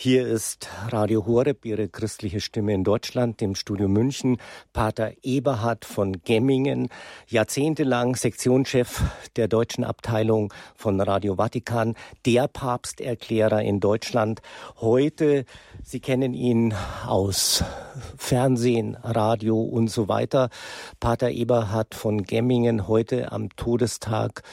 Hier ist Radio Horeb, Ihre christliche Stimme in Deutschland, im Studio München. Pater Eberhard von Gemmingen, jahrzehntelang Sektionschef der deutschen Abteilung von Radio Vatikan, der Papsterklärer in Deutschland. Heute, Sie kennen ihn aus Fernsehen, Radio und so weiter. Pater Eberhard von Gemmingen, heute am Todestag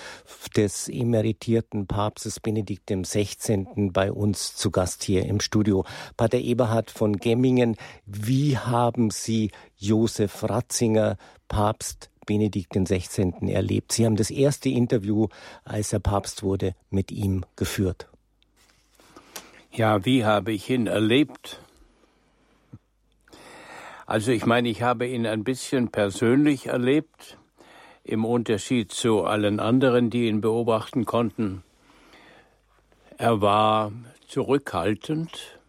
des emeritierten Papstes Benedikt XVI. bei uns zu Gast hier im im Studio. Pater Eberhard von Gemmingen, wie haben Sie Josef Ratzinger, Papst Benedikt XVI. erlebt? Sie haben das erste Interview, als er Papst wurde, mit ihm geführt. Ja, wie habe ich ihn erlebt? Also ich meine, ich habe ihn ein bisschen persönlich erlebt, im Unterschied zu allen anderen, die ihn beobachten konnten. Er war zurückhaltend.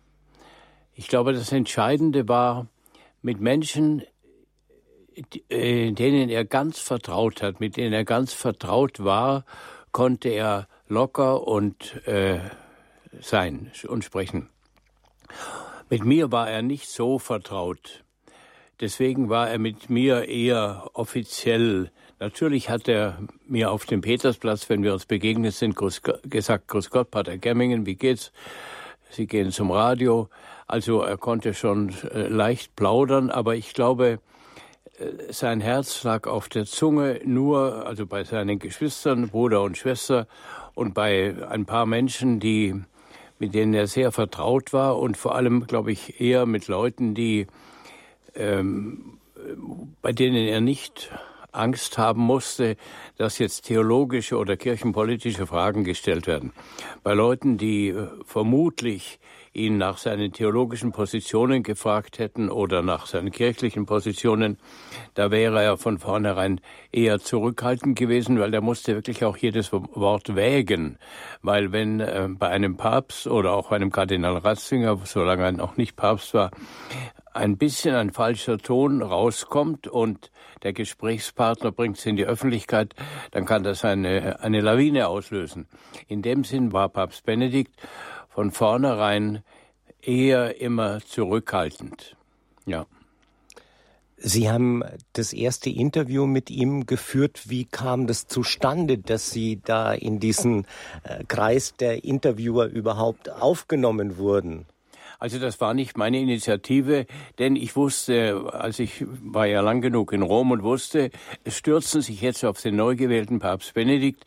Ich glaube, das Entscheidende war, mit Menschen, äh, denen er ganz vertraut hat, mit denen er ganz vertraut war, konnte er locker und äh, sein und sprechen. Mit mir war er nicht so vertraut. Deswegen war er mit mir eher offiziell. Natürlich hat er mir auf dem Petersplatz, wenn wir uns begegnet sind, gesagt, Grüß Gott, Pater Gemmingen, wie geht's? Sie gehen zum Radio. Also er konnte schon äh, leicht plaudern, aber ich glaube, äh, sein Herz lag auf der Zunge nur, also bei seinen Geschwistern, Bruder und Schwester und bei ein paar Menschen, die, mit denen er sehr vertraut war und vor allem, glaube ich, eher mit Leuten, die ähm, bei denen er nicht Angst haben musste, dass jetzt theologische oder kirchenpolitische Fragen gestellt werden. Bei Leuten, die äh, vermutlich ihn nach seinen theologischen Positionen gefragt hätten oder nach seinen kirchlichen Positionen, da wäre er von vornherein eher zurückhaltend gewesen, weil er musste wirklich auch jedes Wort wägen. Weil wenn äh, bei einem Papst oder auch bei einem Kardinal Ratzinger, solange er noch nicht Papst war, ein bisschen ein falscher Ton rauskommt und der Gesprächspartner bringt es in die Öffentlichkeit, dann kann das eine, eine Lawine auslösen. In dem Sinn war Papst Benedikt von vornherein eher immer zurückhaltend. Ja. Sie haben das erste Interview mit ihm geführt. Wie kam das zustande, dass Sie da in diesen äh, Kreis der Interviewer überhaupt aufgenommen wurden? Also das war nicht meine Initiative, denn ich wusste, als ich war ja lang genug in Rom und wusste, es stürzen sich jetzt auf den neu gewählten Papst Benedikt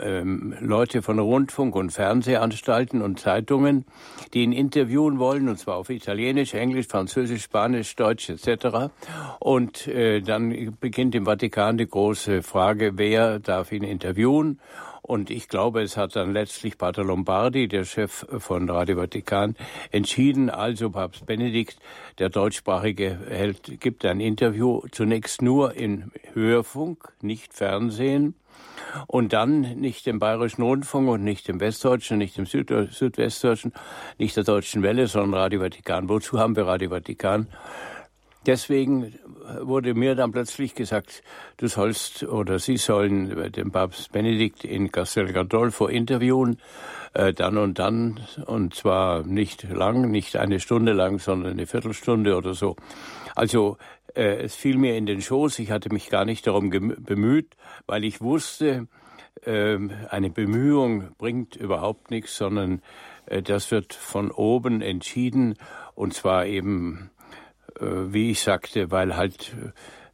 ähm, Leute von Rundfunk und Fernsehanstalten und Zeitungen, die ihn interviewen wollen, und zwar auf Italienisch, Englisch, Französisch, Spanisch, Deutsch etc. Und äh, dann beginnt im Vatikan die große Frage, wer darf ihn interviewen? Und ich glaube, es hat dann letztlich Pater Lombardi, der Chef von Radio Vatikan, entschieden, also Papst Benedikt, der deutschsprachige, hält, gibt ein Interview zunächst nur in Hörfunk, nicht Fernsehen. Und dann nicht dem Bayerischen Rundfunk und nicht dem Westdeutschen, nicht dem Süd Südwestdeutschen, nicht der Deutschen Welle, sondern Radio Vatikan. Wozu haben wir Radio Vatikan? Deswegen wurde mir dann plötzlich gesagt, du sollst oder Sie sollen den Papst Benedikt in Castel Gandolfo interviewen, äh, dann und dann, und zwar nicht lang, nicht eine Stunde lang, sondern eine Viertelstunde oder so. Also äh, es fiel mir in den Schoß, ich hatte mich gar nicht darum bemüht, weil ich wusste, äh, eine Bemühung bringt überhaupt nichts, sondern äh, das wird von oben entschieden, und zwar eben wie ich sagte, weil halt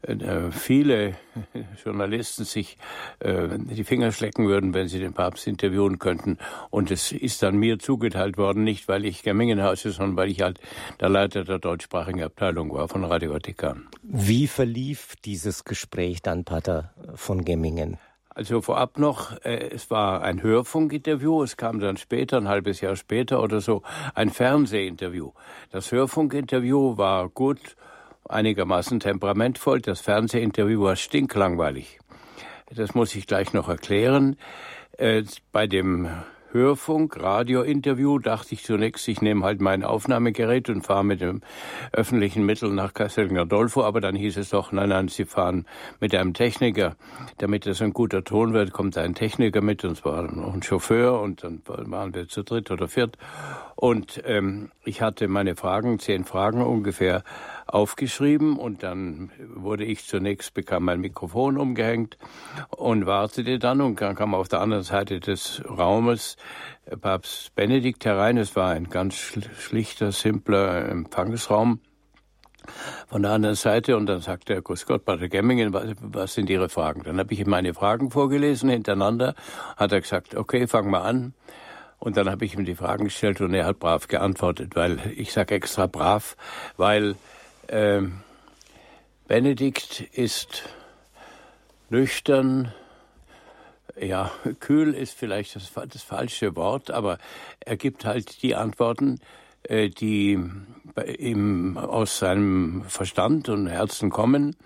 äh, viele Journalisten sich äh, die Finger schlecken würden, wenn sie den Papst interviewen könnten. Und es ist dann mir zugeteilt worden, nicht weil ich Gemengenhause, sondern weil ich halt der Leiter der deutschsprachigen Abteilung war von Radio Vatikan. Wie verlief dieses Gespräch dann, Pater von Gemmingen? Also vorab noch, äh, es war ein Hörfunkinterview, es kam dann später, ein halbes Jahr später oder so, ein Fernsehinterview. Das Hörfunkinterview war gut, einigermaßen temperamentvoll, das Fernsehinterview war stinklangweilig. Das muss ich gleich noch erklären. Äh, bei dem Hörfunk, Radiointerview, dachte ich zunächst, ich nehme halt mein Aufnahmegerät und fahre mit dem öffentlichen Mittel nach Castel Gandolfo, aber dann hieß es doch, nein, nein, Sie fahren mit einem Techniker. Damit das ein guter Ton wird, kommt ein Techniker mit, und zwar noch ein Chauffeur, und dann waren wir zu dritt oder viert. Und ähm, ich hatte meine Fragen, zehn Fragen ungefähr, aufgeschrieben und dann wurde ich zunächst, bekam mein Mikrofon umgehängt und wartete dann und dann kam auf der anderen Seite des Raumes Papst Benedikt herein. Es war ein ganz schlichter, simpler Empfangsraum von der anderen Seite und dann sagte er, Grüß Gott, Pater Gemmingen, was, was sind Ihre Fragen? Dann habe ich ihm meine Fragen vorgelesen hintereinander, hat er gesagt, okay, fang mal an. Und dann habe ich ihm die Fragen gestellt und er hat brav geantwortet, weil ich sage extra brav, weil ähm, Benedikt ist nüchtern, ja, kühl ist vielleicht das, das, falsche Wort, aber er gibt halt die Antworten, äh, die ihm aus seinem Verstand und Herzen kommen.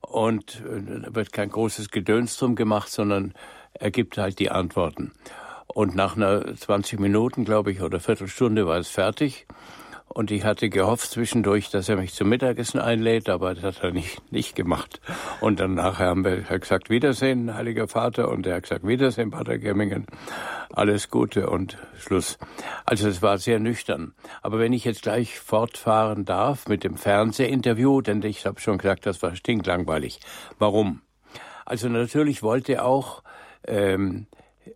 Und äh, da wird kein großes Gedöns drum gemacht, sondern er gibt halt die Antworten. Und nach einer 20 Minuten, glaube ich, oder Viertelstunde war es fertig. Und ich hatte gehofft zwischendurch, dass er mich zum Mittagessen einlädt, aber das hat er nicht, nicht gemacht. Und dann nachher haben wir gesagt, Wiedersehen, Heiliger Vater. Und er hat gesagt, Wiedersehen, Pater Gemmingen. Alles Gute und Schluss. Also es war sehr nüchtern. Aber wenn ich jetzt gleich fortfahren darf mit dem Fernsehinterview, denn ich habe schon gesagt, das war stinklangweilig. Warum? Also natürlich wollte auch ähm,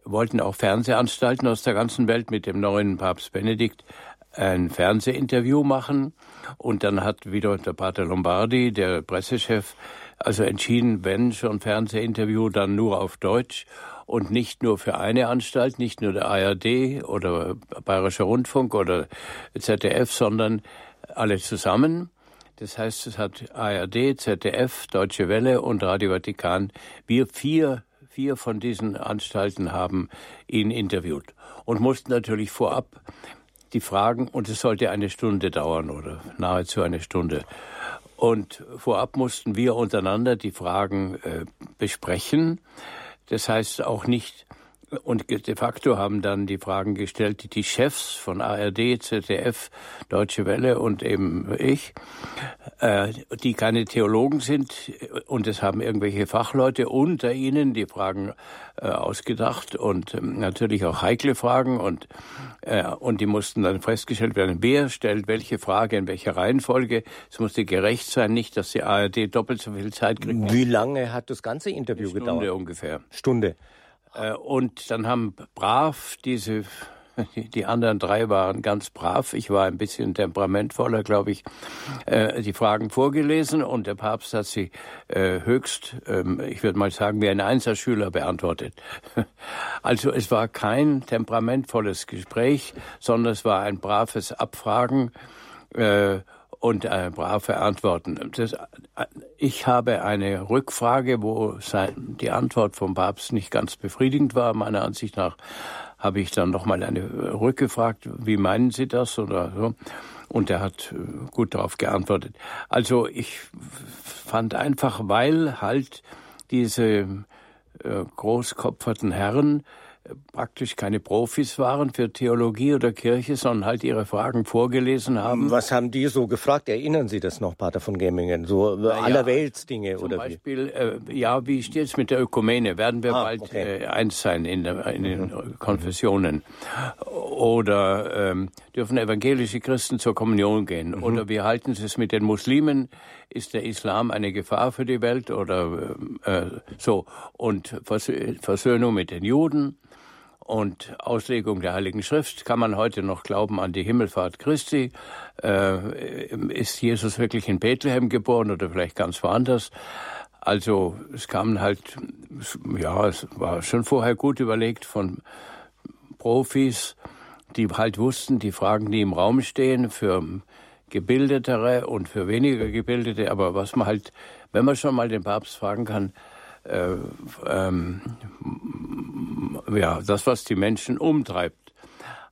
wollten auch Fernsehanstalten aus der ganzen Welt mit dem neuen Papst Benedikt ein Fernsehinterview machen. Und dann hat wieder der Pater Lombardi, der Pressechef, also entschieden, wenn schon Fernsehinterview, dann nur auf Deutsch und nicht nur für eine Anstalt, nicht nur der ARD oder Bayerischer Rundfunk oder ZDF, sondern alle zusammen. Das heißt, es hat ARD, ZDF, Deutsche Welle und Radio Vatikan. Wir vier, vier von diesen Anstalten haben ihn interviewt und mussten natürlich vorab die Fragen, und es sollte eine Stunde dauern oder nahezu eine Stunde. Und vorab mussten wir untereinander die Fragen äh, besprechen. Das heißt auch nicht, und de facto haben dann die Fragen gestellt, die die Chefs von ARD, ZDF, Deutsche Welle und eben ich, äh, die keine Theologen sind und es haben irgendwelche Fachleute unter ihnen die Fragen äh, ausgedacht und ähm, natürlich auch heikle Fragen und äh, und die mussten dann festgestellt werden, wer stellt welche Frage in welcher Reihenfolge. Es musste gerecht sein, nicht, dass die ARD doppelt so viel Zeit kriegt. Wie lange hat das ganze Interview Eine Stunde gedauert? Stunde ungefähr. Stunde. Äh, und dann haben brav diese die anderen drei waren ganz brav. Ich war ein bisschen temperamentvoller, glaube ich, äh, die Fragen vorgelesen und der Papst hat sie äh, höchst, ähm, ich würde mal sagen, wie ein Einserschüler beantwortet. Also es war kein temperamentvolles Gespräch, sondern es war ein braves Abfragen und äh, brave Antworten. Das, ich habe eine Rückfrage, wo sein, die Antwort vom Papst nicht ganz befriedigend war. Meiner Ansicht nach habe ich dann noch mal eine rückgefragt, wie meinen Sie das oder so. Und er hat äh, gut darauf geantwortet. Also ich fand einfach, weil halt diese äh, großkopferten Herren praktisch keine Profis waren für Theologie oder Kirche, sondern halt ihre Fragen vorgelesen haben. Was haben die so gefragt? Erinnern Sie das noch, Pater von Gemmingen? So ja, allerweltsdinge oder Zum Beispiel, äh, ja, wie steht es mit der Ökumene? Werden wir ah, bald okay. äh, eins sein in, der, in den mhm. Konfessionen? Oder ähm, dürfen evangelische Christen zur Kommunion gehen? Mhm. Oder wie halten Sie es mit den Muslimen? Ist der Islam eine Gefahr für die Welt oder äh, so? Und Versöhnung mit den Juden? Und Auslegung der Heiligen Schrift. Kann man heute noch glauben an die Himmelfahrt Christi? Äh, ist Jesus wirklich in Bethlehem geboren oder vielleicht ganz woanders? Also es kamen halt, ja, es war schon vorher gut überlegt von Profis, die halt wussten, die Fragen, die im Raum stehen, für gebildetere und für weniger gebildete, aber was man halt, wenn man schon mal den Papst fragen kann, äh, ähm, ja, das, was die Menschen umtreibt.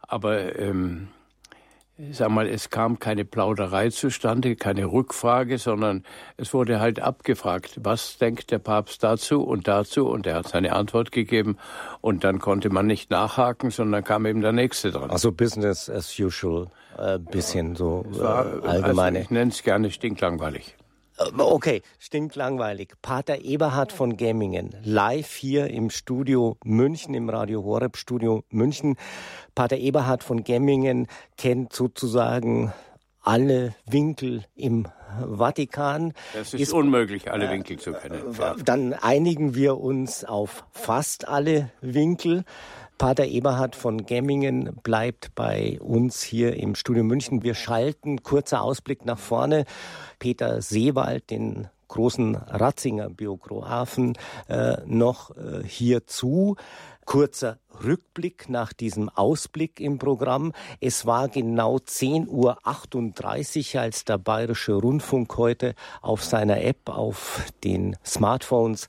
Aber ähm, sag mal, es kam keine Plauderei zustande, keine Rückfrage, sondern es wurde halt abgefragt, was denkt der Papst dazu und dazu und er hat seine Antwort gegeben und dann konnte man nicht nachhaken, sondern kam eben der nächste dran. Also Business as usual, äh, bisschen so äh, allgemeine. Also ich nenne es gerne stinklangweilig. Äh, okay, stinkt langweilig. Pater Eberhard von Gemmingen, live hier im Studio München, im Radio Horeb Studio München. Pater Eberhard von Gemmingen kennt sozusagen alle Winkel im Vatikan. Es ist, ist unmöglich, alle Winkel zu kennen. Ja. Dann einigen wir uns auf fast alle Winkel. Pater Eberhard von Gemmingen bleibt bei uns hier im Studio München. Wir schalten, kurzer Ausblick nach vorne. Peter Seewald, den großen Ratzinger Biografen, äh, noch äh, hier zu. Kurzer Rückblick nach diesem Ausblick im Programm. Es war genau 10.38 Uhr, als der Bayerische Rundfunk heute auf seiner App auf den Smartphones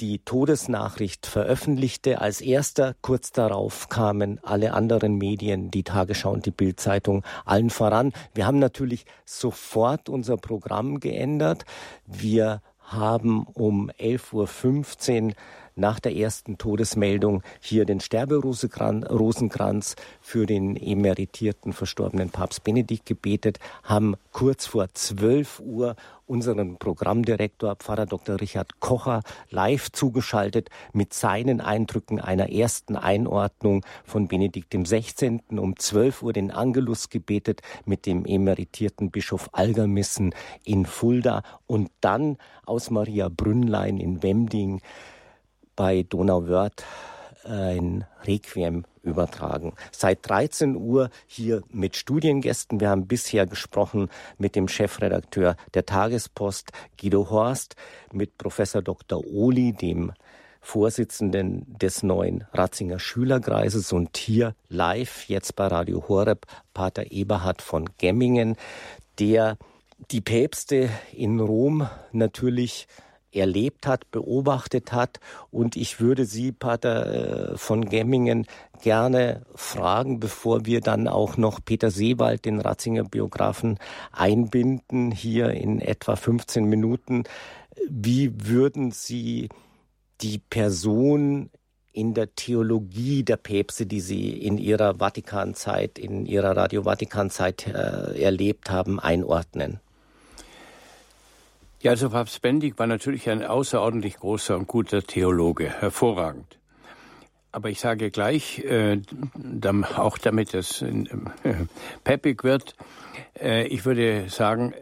die Todesnachricht veröffentlichte. Als erster, kurz darauf kamen alle anderen Medien, die Tagesschau und die Bildzeitung, allen voran. Wir haben natürlich sofort unser Programm geändert. Wir haben um 11.15 Uhr nach der ersten Todesmeldung hier den Sterberosenkranz für den emeritierten verstorbenen Papst Benedikt gebetet, haben kurz vor 12 Uhr unseren Programmdirektor Pfarrer Dr. Richard Kocher live zugeschaltet mit seinen Eindrücken einer ersten Einordnung von Benedikt XVI. um 12 Uhr den Angelus gebetet mit dem emeritierten Bischof Algermissen in Fulda und dann aus Maria Brünnlein in Wemding bei Donauwörth ein Requiem übertragen. Seit 13 Uhr hier mit Studiengästen. Wir haben bisher gesprochen mit dem Chefredakteur der Tagespost Guido Horst, mit Professor Dr. Ohli, dem Vorsitzenden des neuen Ratzinger Schülerkreises und hier live jetzt bei Radio Horeb Pater Eberhard von Gemmingen, der die Päpste in Rom natürlich erlebt hat, beobachtet hat. Und ich würde Sie, Pater äh, von Gemmingen, gerne fragen, bevor wir dann auch noch Peter Seewald, den Ratzinger Biografen, einbinden, hier in etwa 15 Minuten. Wie würden Sie die Person in der Theologie der Päpste, die Sie in Ihrer Vatikanzeit, in Ihrer Radio Vatikanzeit äh, erlebt haben, einordnen? Ja, also Papst Bendig war natürlich ein außerordentlich großer und guter Theologe, hervorragend. Aber ich sage gleich, äh, auch damit es äh, peppig wird, äh, ich würde sagen,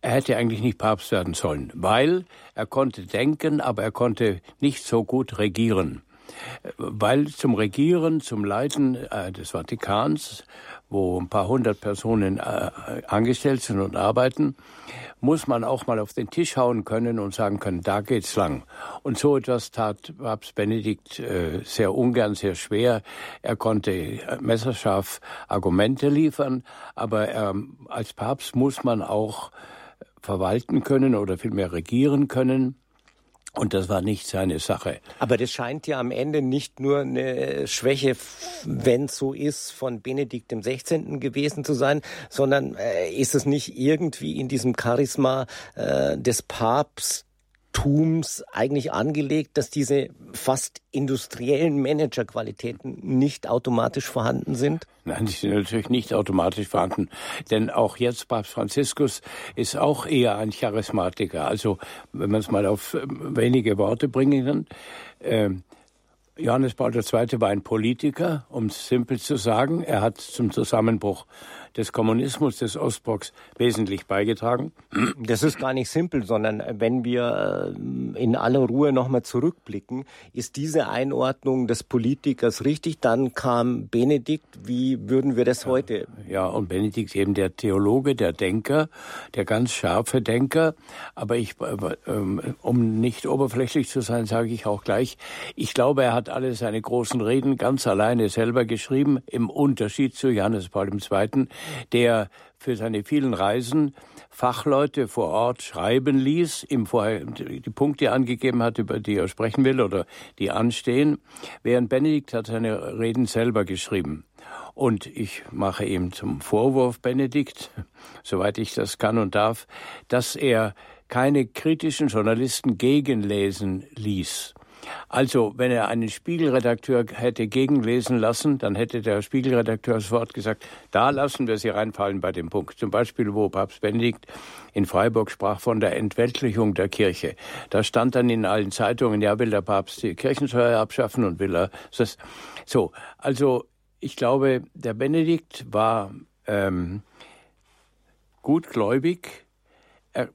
er hätte eigentlich nicht Papst werden sollen, weil er konnte denken, aber er konnte nicht so gut regieren. Weil zum Regieren, zum Leiten äh, des Vatikans, wo ein paar hundert Personen äh, angestellt sind und arbeiten, muss man auch mal auf den Tisch hauen können und sagen können, da geht's lang. Und so etwas tat Papst Benedikt äh, sehr ungern, sehr schwer. Er konnte äh, messerscharf Argumente liefern, aber ähm, als Papst muss man auch verwalten können oder vielmehr regieren können. Und das war nicht seine Sache. Aber das scheint ja am Ende nicht nur eine Schwäche, wenn es so ist, von Benedikt 16. gewesen zu sein, sondern äh, ist es nicht irgendwie in diesem Charisma äh, des Papst Tums eigentlich angelegt, dass diese fast industriellen Managerqualitäten nicht automatisch vorhanden sind? Nein, die sind natürlich nicht automatisch vorhanden. Denn auch jetzt Papst Franziskus ist auch eher ein Charismatiker. Also, wenn man es mal auf ähm, wenige Worte bringen kann, äh, Johannes Paul II. war ein Politiker, um es simpel zu sagen. Er hat zum Zusammenbruch des Kommunismus des Ostblocks wesentlich beigetragen. Das ist gar nicht simpel, sondern wenn wir äh, in aller Ruhe nochmal zurückblicken, ist diese Einordnung des Politikers richtig? Dann kam Benedikt. Wie würden wir das heute? Ja, und Benedikt eben der Theologe, der Denker, der ganz scharfe Denker. Aber ich, äh, ähm, um nicht oberflächlich zu sein, sage ich auch gleich, ich glaube, er hat alle seine großen Reden ganz alleine selber geschrieben, im Unterschied zu Johannes Paul II., der für seine vielen Reisen Fachleute vor Ort schreiben ließ, ihm vorher die Punkte angegeben hat, über die er sprechen will oder die anstehen, während Benedikt hat seine Reden selber geschrieben. Und ich mache ihm zum Vorwurf, Benedikt, soweit ich das kann und darf, dass er keine kritischen Journalisten gegenlesen ließ. Also, wenn er einen Spiegelredakteur hätte gegenlesen lassen, dann hätte der Spiegelredakteur sofort gesagt, da lassen wir Sie reinfallen bei dem Punkt. Zum Beispiel, wo Papst Benedikt in Freiburg sprach von der Entweltlichung der Kirche. Da stand dann in allen Zeitungen, ja, will der Papst die Kirchensteuer abschaffen und will er das. So, also ich glaube, der Benedikt war ähm, gutgläubig. Er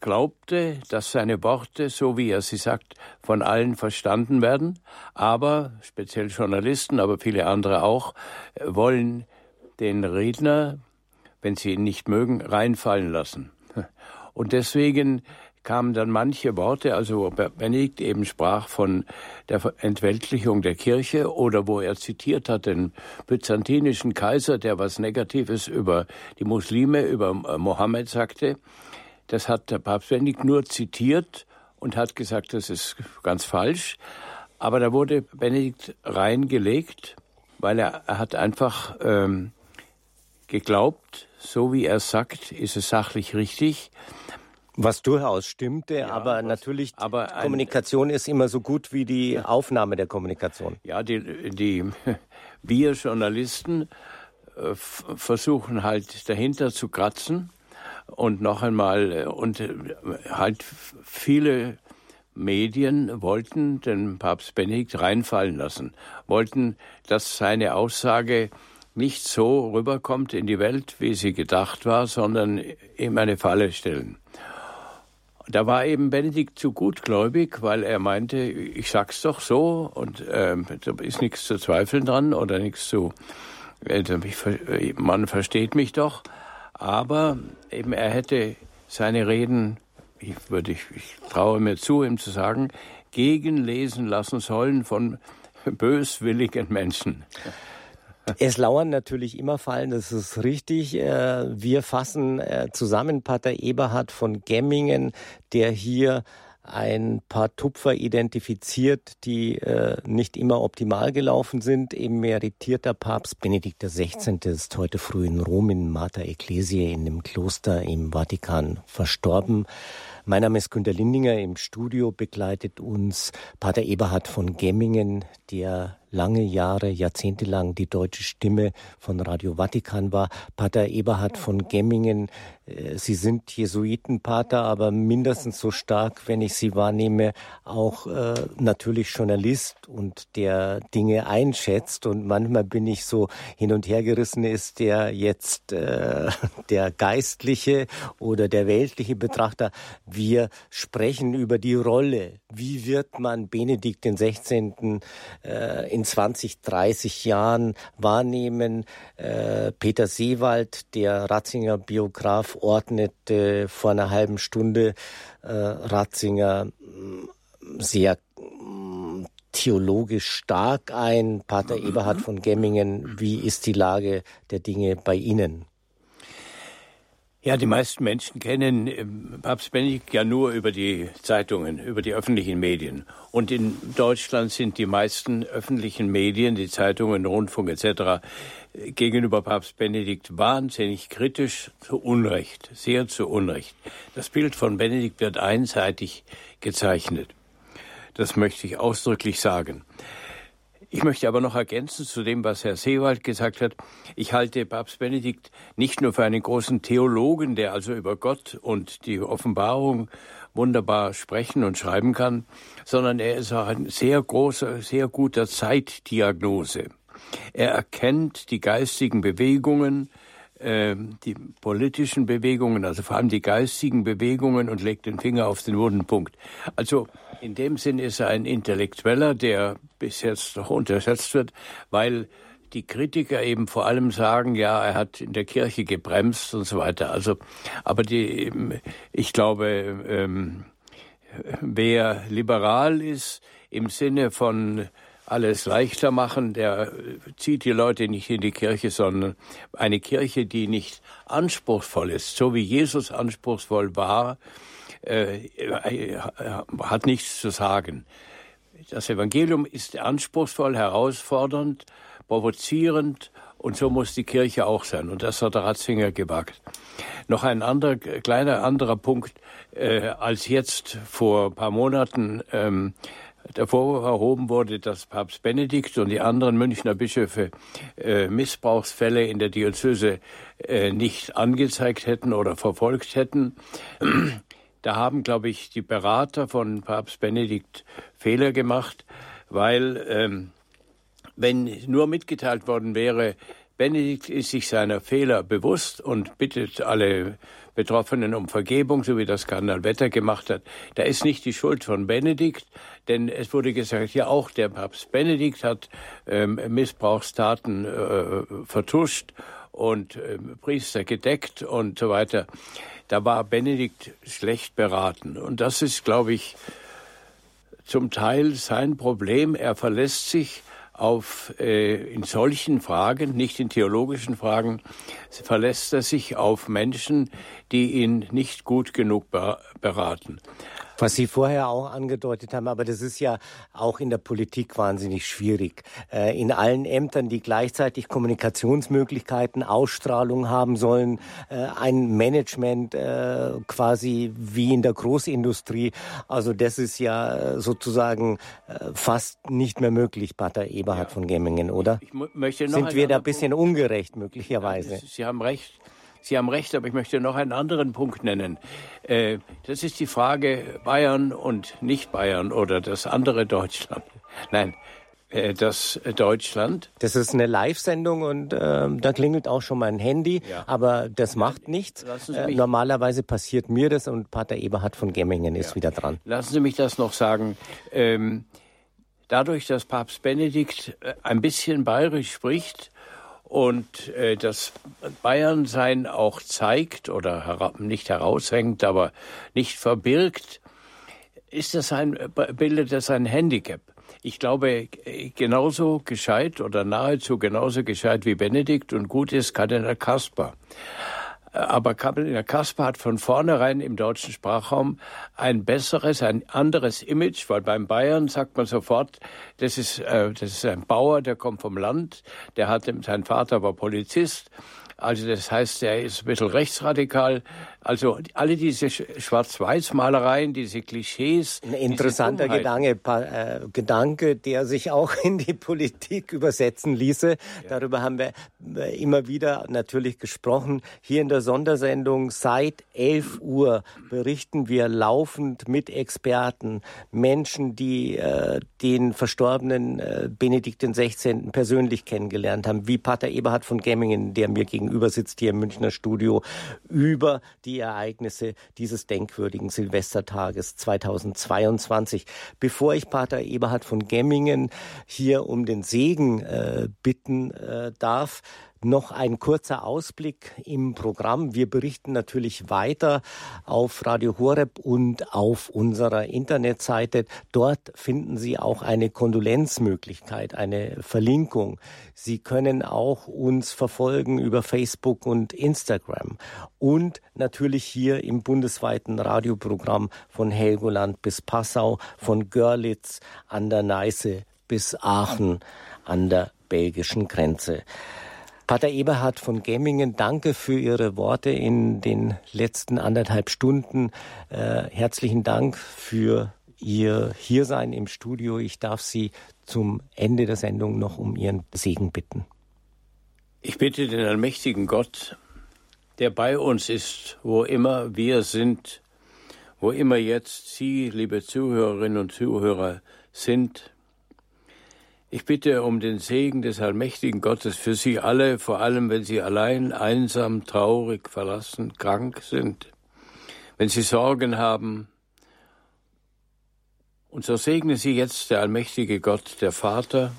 glaubte, dass seine Worte, so wie er sie sagt, von allen verstanden werden. Aber speziell Journalisten, aber viele andere auch, wollen den Redner, wenn sie ihn nicht mögen, reinfallen lassen. Und deswegen kamen dann manche Worte, also wo Benedikt eben sprach von der Entweltlichung der Kirche oder wo er zitiert hat den byzantinischen Kaiser, der was Negatives über die Muslime, über Mohammed sagte. Das hat der Papst Benedikt nur zitiert und hat gesagt, das ist ganz falsch. Aber da wurde Benedikt reingelegt, weil er, er hat einfach ähm, geglaubt, so wie er sagt, ist es sachlich richtig. Was durchaus stimmte, ja, aber was, natürlich, aber ein, Kommunikation ist immer so gut wie die Aufnahme der Kommunikation. Ja, die, die wir Journalisten äh, versuchen halt dahinter zu kratzen und noch einmal, äh, und äh, halt viele Medien wollten den Papst Benedikt reinfallen lassen, wollten, dass seine Aussage nicht so rüberkommt in die Welt, wie sie gedacht war, sondern ihm eine Falle stellen. Da war eben Benedikt zu gutgläubig, weil er meinte, ich sag's doch so und äh, da ist nichts zu zweifeln dran oder nichts zu, äh, man versteht mich doch. Aber eben er hätte seine Reden, ich würde ich, ich traue mir zu, ihm zu sagen, gegenlesen lassen sollen von böswilligen Menschen. Es lauern natürlich immer Fallen, das ist richtig. Äh, wir fassen äh, zusammen Pater Eberhard von Gemmingen, der hier ein paar Tupfer identifiziert, die äh, nicht immer optimal gelaufen sind. Emeritierter Papst Benedikt XVI. ist heute früh in Rom in Mater Ecclesiae in dem Kloster im Vatikan verstorben. Mein Name ist Günter Lindinger. Im Studio begleitet uns Pater Eberhard von Gemmingen, der lange Jahre, jahrzehntelang die deutsche Stimme von Radio Vatikan war. Pater Eberhard von Gemmingen, äh, Sie sind Jesuitenpater, aber mindestens so stark, wenn ich Sie wahrnehme, auch äh, natürlich Journalist und der Dinge einschätzt. Und manchmal bin ich so hin und her gerissen, ist der jetzt äh, der geistliche oder der weltliche Betrachter. Wir sprechen über die Rolle. Wie wird man Benedikt den 16. Äh, in 20, 30 Jahren wahrnehmen? Äh, Peter Seewald, der Ratzinger Biograf, ordnete vor einer halben Stunde äh, Ratzinger mm, sehr mm, theologisch stark ein. Pater Eberhard von Gemmingen, wie ist die Lage der Dinge bei Ihnen? Ja, die meisten Menschen kennen ähm, Papst Benedikt ja nur über die Zeitungen, über die öffentlichen Medien. Und in Deutschland sind die meisten öffentlichen Medien, die Zeitungen, Rundfunk etc., gegenüber Papst Benedikt wahnsinnig kritisch, zu Unrecht, sehr zu Unrecht. Das Bild von Benedikt wird einseitig gezeichnet. Das möchte ich ausdrücklich sagen. Ich möchte aber noch ergänzen zu dem, was Herr Seewald gesagt hat. Ich halte Papst Benedikt nicht nur für einen großen Theologen, der also über Gott und die Offenbarung wunderbar sprechen und schreiben kann, sondern er ist auch ein sehr großer, sehr guter Zeitdiagnose. Er erkennt die geistigen Bewegungen, äh, die politischen Bewegungen, also vor allem die geistigen Bewegungen und legt den Finger auf den wunden Punkt. Also in dem Sinn ist er ein Intellektueller, der bis jetzt noch unterschätzt wird, weil die Kritiker eben vor allem sagen, ja, er hat in der Kirche gebremst und so weiter. Also, aber die, ich glaube, ähm, wer liberal ist im Sinne von alles leichter machen, der zieht die Leute nicht in die Kirche, sondern eine Kirche, die nicht anspruchsvoll ist, so wie Jesus anspruchsvoll war, äh, äh, hat nichts zu sagen. Das Evangelium ist anspruchsvoll, herausfordernd, provozierend Und so muss die Kirche auch sein. Und das hat Ratzinger gewagt. Noch ein anderer, kleiner anderer Punkt, äh, als jetzt vor ein paar Monaten ähm, der Vorwurf erhoben wurde, dass Papst Benedikt und die anderen Münchner Bischöfe äh, Missbrauchsfälle in der Diözese äh, nicht angezeigt hätten oder verfolgt hätten. Da haben, glaube ich, die Berater von Papst Benedikt Fehler gemacht, weil ähm, wenn nur mitgeteilt worden wäre, Benedikt ist sich seiner Fehler bewusst und bittet alle Betroffenen um Vergebung, so wie das Kardinal Wetter gemacht hat. Da ist nicht die Schuld von Benedikt, denn es wurde gesagt, ja auch der Papst Benedikt hat ähm, Missbrauchstaten äh, vertuscht und äh, Priester gedeckt und so weiter. Da war Benedikt schlecht beraten. Und das ist, glaube ich, zum Teil sein Problem. Er verlässt sich auf äh, in solchen Fragen, nicht in theologischen Fragen, verlässt er sich auf Menschen, die ihn nicht gut genug beraten. Was Sie vorher auch angedeutet haben, aber das ist ja auch in der Politik wahnsinnig schwierig. Äh, in allen Ämtern, die gleichzeitig Kommunikationsmöglichkeiten, Ausstrahlung haben sollen, äh, ein Management äh, quasi wie in der Großindustrie. Also das ist ja sozusagen fast nicht mehr möglich, Pater Eberhard ja. von Gemmingen, oder? Sind wir da ein bisschen ungerecht möglicherweise? Ja, Sie haben recht. Sie haben recht, aber ich möchte noch einen anderen Punkt nennen. Äh, das ist die Frage Bayern und nicht Bayern oder das andere Deutschland. Nein, äh, das Deutschland. Das ist eine Live-Sendung und äh, da klingelt auch schon mein Handy, ja. aber das macht nichts. Äh, normalerweise passiert mir das und Pater Eberhard von Gemmingen ist ja. wieder dran. Lassen Sie mich das noch sagen. Ähm, dadurch, dass Papst Benedikt ein bisschen bayerisch spricht, und äh, das Bayernsein auch zeigt oder hera nicht heraushängt, aber nicht verbirgt, ist das ein, bildet das ein Handicap. Ich glaube, genauso gescheit oder nahezu genauso gescheit wie Benedikt und gut ist Kardinal Kasper. Aber Kasper hat von vornherein im deutschen Sprachraum ein besseres, ein anderes Image, weil beim Bayern sagt man sofort, das ist, äh, das ist ein Bauer, der kommt vom Land, der hat, sein Vater war Polizist, also das heißt, er ist ein bisschen rechtsradikal. Also alle diese Schwarz-Weiß-Malereien, diese Klischees. Ein interessanter Gedanke, äh, Gedanke, der sich auch in die Politik übersetzen ließe. Ja. Darüber haben wir äh, immer wieder natürlich gesprochen. Hier in der Sondersendung seit 11 Uhr berichten wir laufend mit Experten, Menschen, die äh, den verstorbenen äh, Benedikt XVI. persönlich kennengelernt haben, wie Pater Eberhard von Gemmingen, der mir gegenüber sitzt hier im Münchner Studio, über die Ereignisse dieses denkwürdigen Silvestertages 2022. Bevor ich Pater Eberhard von Gemmingen hier um den Segen äh, bitten äh, darf, noch ein kurzer Ausblick im Programm. Wir berichten natürlich weiter auf Radio Horeb und auf unserer Internetseite. Dort finden Sie auch eine Kondolenzmöglichkeit, eine Verlinkung. Sie können auch uns verfolgen über Facebook und Instagram und natürlich hier im bundesweiten Radioprogramm von Helgoland bis Passau, von Görlitz an der Neiße bis Aachen an der belgischen Grenze. Pater Eberhard von Gemmingen, danke für Ihre Worte in den letzten anderthalb Stunden. Äh, herzlichen Dank für Ihr Hiersein im Studio. Ich darf Sie zum Ende der Sendung noch um Ihren Segen bitten. Ich bitte den allmächtigen Gott, der bei uns ist, wo immer wir sind, wo immer jetzt Sie, liebe Zuhörerinnen und Zuhörer, sind, ich bitte um den Segen des allmächtigen Gottes für Sie alle, vor allem wenn Sie allein, einsam, traurig, verlassen, krank sind, wenn Sie Sorgen haben. Und so segne Sie jetzt der allmächtige Gott, der Vater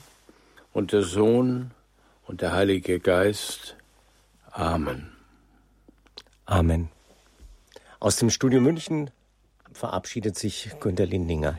und der Sohn und der Heilige Geist. Amen. Amen. Aus dem Studio München verabschiedet sich Günter Lindinger.